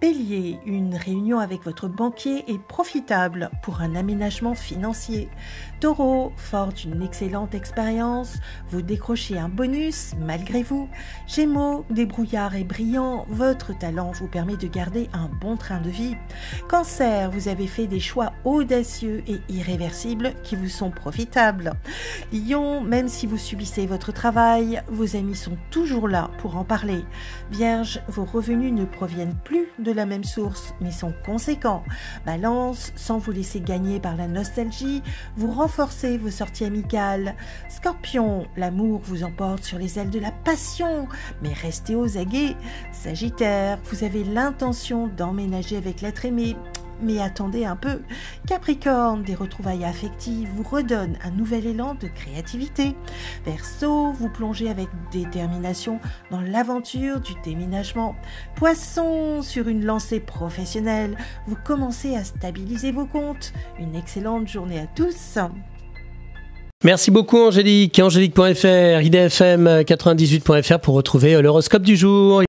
Bélier, une réunion avec votre banquier est profitable pour un aménagement financier. Taureau, fort d'une excellente expérience, vous décrochez un bonus malgré vous. Gémeaux, débrouillard et brillant, votre talent vous permet de garder un bon train de vie. Cancer, vous avez fait des choix audacieux et irréversibles qui vous sont profitables. Lion, même si vous subissez votre travail, vos amis sont toujours là pour en parler. Vierge, vos revenus ne proviennent plus de de la même source, mais sont conséquents. Balance, sans vous laisser gagner par la nostalgie, vous renforcez vos sorties amicales. Scorpion, l'amour vous emporte sur les ailes de la passion, mais restez aux aguets. Sagittaire, vous avez l'intention d'emménager avec l'être aimé. Mais attendez un peu. Capricorne, des retrouvailles affectives vous redonnent un nouvel élan de créativité. Verseau, vous plongez avec détermination dans l'aventure du déménagement. Poisson, sur une lancée professionnelle, vous commencez à stabiliser vos comptes. Une excellente journée à tous. Merci beaucoup Angélique, angélique.fr, idfm98.fr pour retrouver l'horoscope du jour.